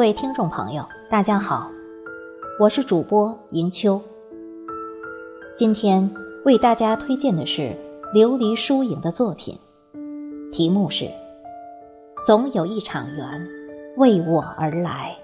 各位听众朋友，大家好，我是主播迎秋。今天为大家推荐的是琉璃疏影的作品，题目是《总有一场缘为我而来》。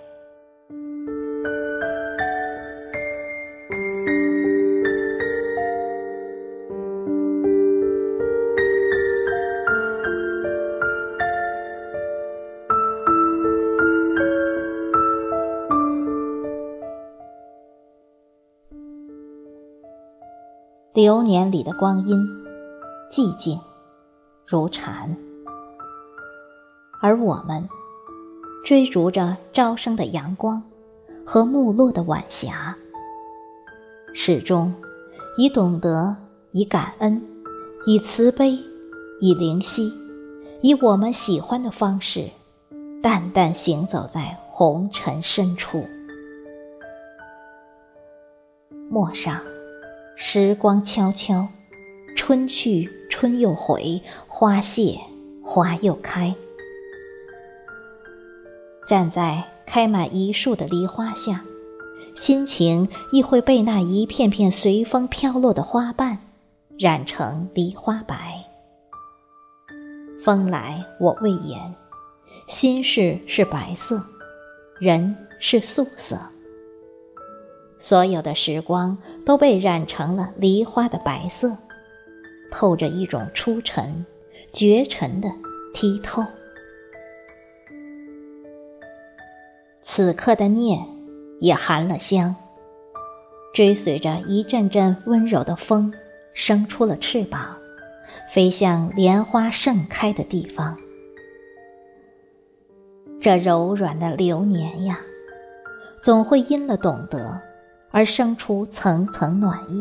流年里的光阴，寂静如蝉，而我们追逐着朝升的阳光和暮落的晚霞，始终以懂得、以感恩、以慈悲、以灵犀，以我们喜欢的方式，淡淡行走在红尘深处，陌上。时光悄悄，春去春又回，花谢花又开。站在开满一树的梨花下，心情亦会被那一片片随风飘落的花瓣染成梨花白。风来我未言，心事是白色，人是素色。所有的时光都被染成了梨花的白色，透着一种出尘、绝尘的剔透。此刻的念也含了香，追随着一阵阵温柔的风，生出了翅膀，飞向莲花盛开的地方。这柔软的流年呀，总会因了懂得。而生出层层暖意。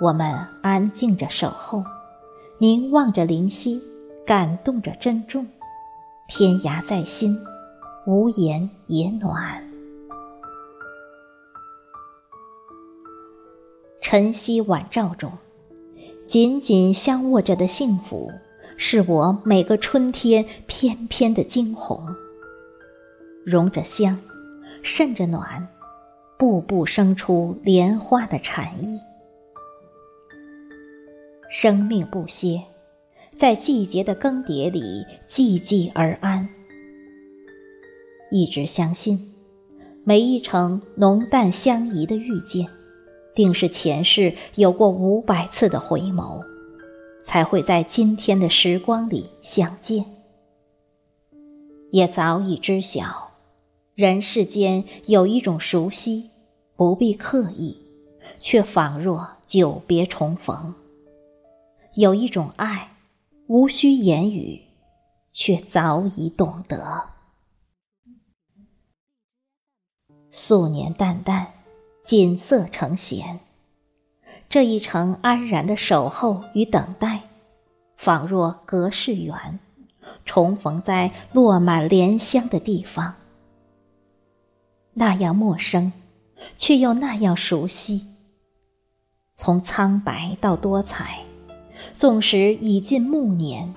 我们安静着守候，凝望着灵犀，感动着珍重。天涯在心，无言也暖。晨曦晚照中，紧紧相握着的幸福，是我每个春天翩翩的惊鸿。融着香，渗着暖。步步生出莲花的禅意，生命不歇，在季节的更迭里寂寂而安。一直相信，每一程浓淡相宜的遇见，定是前世有过五百次的回眸，才会在今天的时光里相见。也早已知晓，人世间有一种熟悉。不必刻意，却仿若久别重逢。有一种爱，无需言语，却早已懂得。素年淡淡，锦瑟成弦。这一程安然的守候与等待，仿若隔世缘，重逢在落满莲香的地方，那样陌生。却又那样熟悉。从苍白到多彩，纵使已近暮年，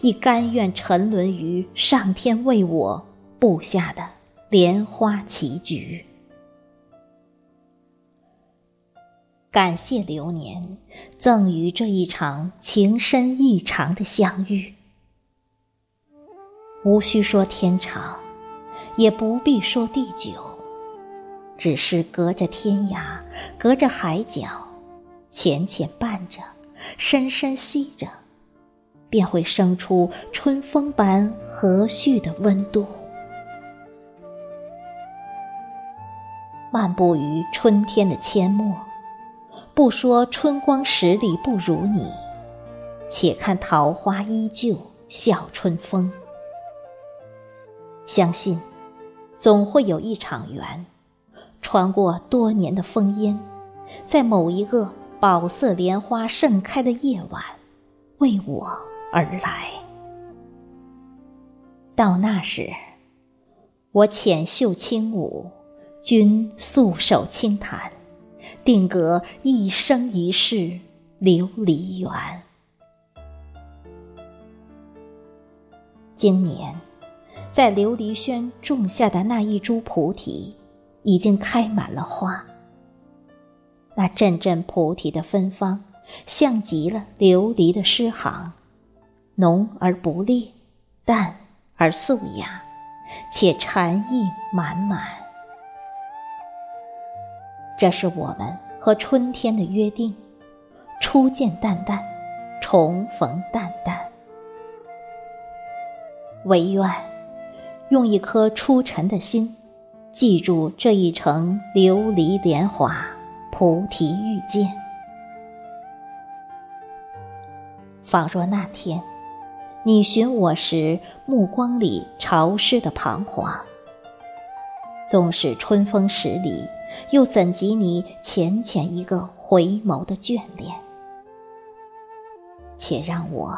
亦甘愿沉沦于上天为我布下的莲花棋局。感谢流年赠予这一场情深意长的相遇，无需说天长，也不必说地久。只是隔着天涯，隔着海角，浅浅伴着，深深吸着，便会生出春风般和煦的温度。漫步于春天的阡陌，不说春光十里不如你，且看桃花依旧笑春风。相信，总会有一场缘。穿过多年的烽烟，在某一个宝色莲花盛开的夜晚，为我而来。到那时，我浅袖轻舞，君素手轻弹，定格一生一世琉璃缘。今年，在琉璃轩种下的那一株菩提，已经开满了花。那阵阵菩提的芬芳，像极了琉璃的诗行，浓而不烈，淡而素雅，且禅意满满。这是我们和春天的约定：初见淡淡，重逢淡淡。唯愿用一颗出尘的心，记住这一程琉璃莲华。菩提遇见，仿若那天你寻我时，目光里潮湿的彷徨。纵使春风十里，又怎及你浅浅一个回眸的眷恋？且让我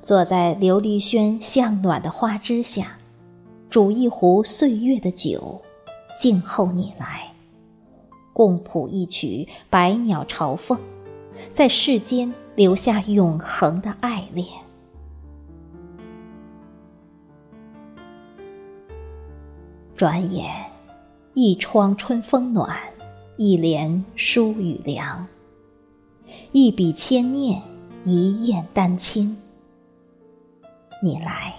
坐在琉璃轩向暖的花枝下，煮一壶岁月的酒，静候你来。共谱一曲百鸟朝凤，在世间留下永恒的爱恋。转眼，一窗春风暖，一帘疏雨凉。一笔千念，一砚丹青。你来，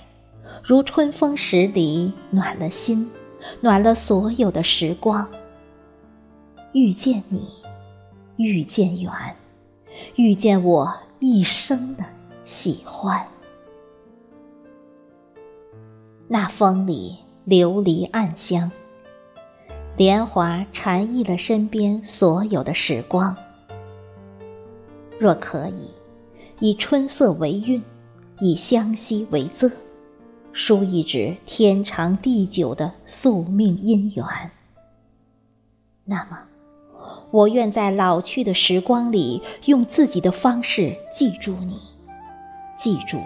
如春风十里，暖了心，暖了所有的时光。遇见你，遇见缘，遇见我一生的喜欢。那风里琉璃暗香，莲华禅意了身边所有的时光。若可以，以春色为韵，以香息为仄，书一纸天长地久的宿命姻缘，那么。我愿在老去的时光里，用自己的方式记住你，记住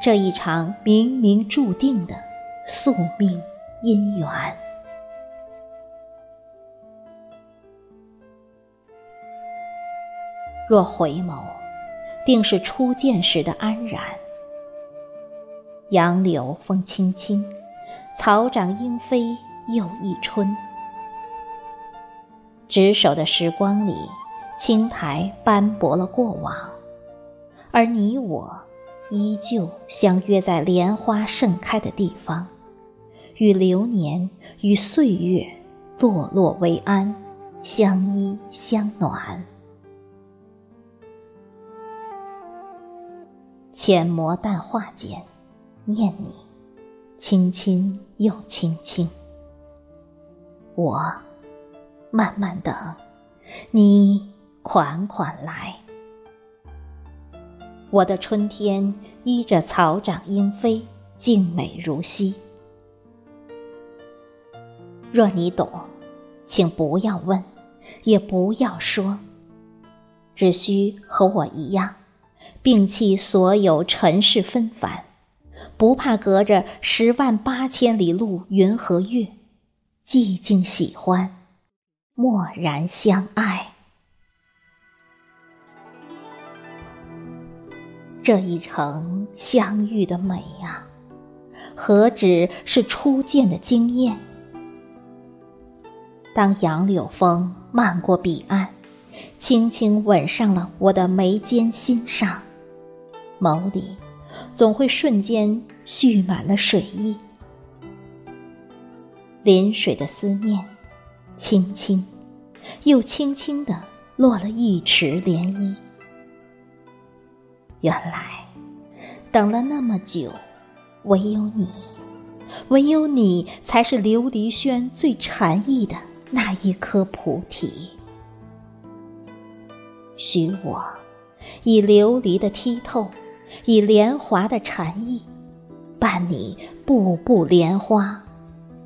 这一场冥冥注定的宿命姻缘。若回眸，定是初见时的安然。杨柳风轻轻，草长莺飞又一春。执手的时光里，青苔斑驳了过往，而你我依旧相约在莲花盛开的地方，与流年与岁月落落为安，相依相暖。浅磨淡画间，念你，轻轻又轻轻，我。慢慢等，你款款来。我的春天依着草长莺飞，静美如昔。若你懂，请不要问，也不要说，只需和我一样，摒弃所有尘世纷繁，不怕隔着十万八千里路云和月，寂静喜欢。默然相爱，这一程相遇的美啊，何止是初见的惊艳？当杨柳风漫过彼岸，轻轻吻上了我的眉间心上，眸里总会瞬间蓄满了水意，临水的思念。轻轻，又轻轻的落了一池涟漪。原来，等了那么久，唯有你，唯有你才是琉璃轩最禅意的那一颗菩提。许我以琉璃的剔透，以莲华的禅意，伴你步步莲花，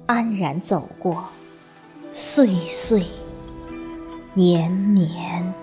安然走过。岁岁年年。